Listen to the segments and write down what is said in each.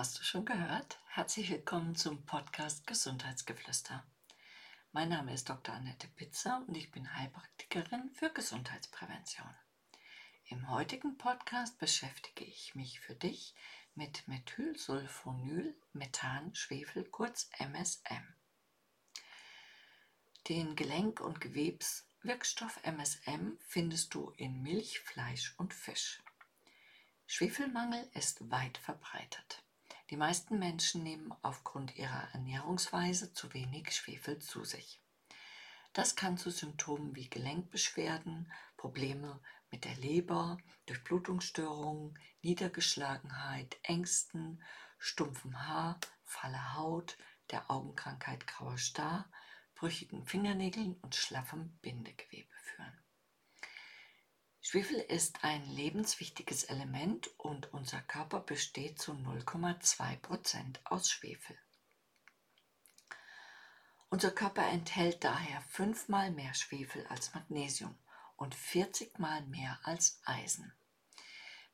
Hast du schon gehört? Herzlich willkommen zum Podcast Gesundheitsgeflüster. Mein Name ist Dr. Annette Pitzer und ich bin Heilpraktikerin für Gesundheitsprävention. Im heutigen Podcast beschäftige ich mich für dich mit Methylsulfonyl Methan Schwefel kurz MSM. Den Gelenk- und Gewebswirkstoff MSM findest du in Milch, Fleisch und Fisch. Schwefelmangel ist weit verbreitet. Die meisten Menschen nehmen aufgrund ihrer Ernährungsweise zu wenig Schwefel zu sich. Das kann zu Symptomen wie Gelenkbeschwerden, Probleme mit der Leber, Durchblutungsstörungen, Niedergeschlagenheit, Ängsten, stumpfem Haar, falle Haut, der Augenkrankheit grauer Star, brüchigen Fingernägeln und schlaffem Bindegewebe führen. Schwefel ist ein lebenswichtiges Element und unser Körper besteht zu 0,2 Prozent aus Schwefel. Unser Körper enthält daher fünfmal mehr Schwefel als Magnesium und 40 mal mehr als Eisen.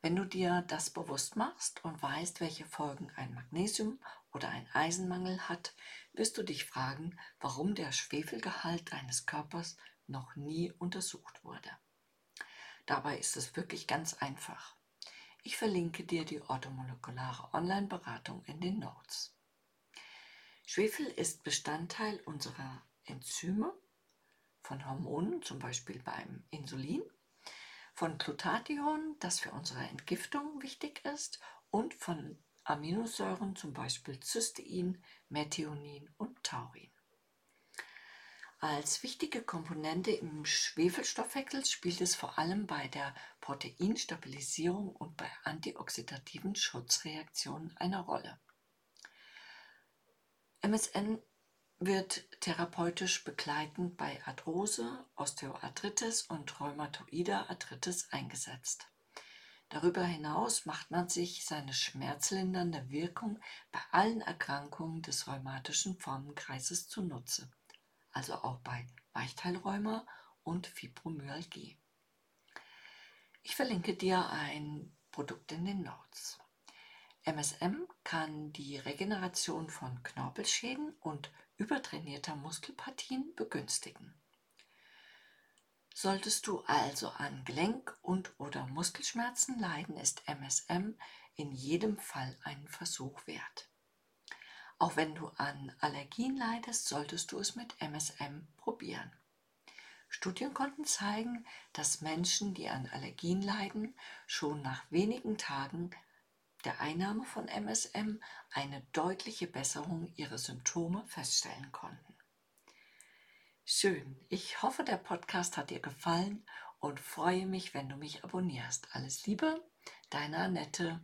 Wenn du dir das bewusst machst und weißt, welche Folgen ein Magnesium oder ein Eisenmangel hat, wirst du dich fragen, warum der Schwefelgehalt deines Körpers noch nie untersucht wurde. Dabei ist es wirklich ganz einfach. Ich verlinke dir die orthomolekulare Online-Beratung in den Notes. Schwefel ist Bestandteil unserer Enzyme, von Hormonen, zum Beispiel beim Insulin, von Glutathion, das für unsere Entgiftung wichtig ist, und von Aminosäuren, zum Beispiel Cystein, Methionin und Taurin. Als wichtige Komponente im Schwefelstoffwechsel spielt es vor allem bei der Proteinstabilisierung und bei antioxidativen Schutzreaktionen eine Rolle. MSN wird therapeutisch begleitend bei Arthrose, Osteoarthritis und rheumatoider Arthritis eingesetzt. Darüber hinaus macht man sich seine schmerzlindernde Wirkung bei allen Erkrankungen des rheumatischen Formenkreises zunutze also auch bei Weichteilrheuma und Fibromyalgie. Ich verlinke dir ein Produkt in den Notes. MSM kann die Regeneration von Knorpelschäden und übertrainierter Muskelpartien begünstigen. Solltest du also an Gelenk- und/oder Muskelschmerzen leiden, ist MSM in jedem Fall einen Versuch wert. Auch wenn du an Allergien leidest, solltest du es mit MSM probieren. Studien konnten zeigen, dass Menschen, die an Allergien leiden, schon nach wenigen Tagen der Einnahme von MSM eine deutliche Besserung ihrer Symptome feststellen konnten. Schön, ich hoffe, der Podcast hat dir gefallen und freue mich, wenn du mich abonnierst. Alles Liebe, deine Annette.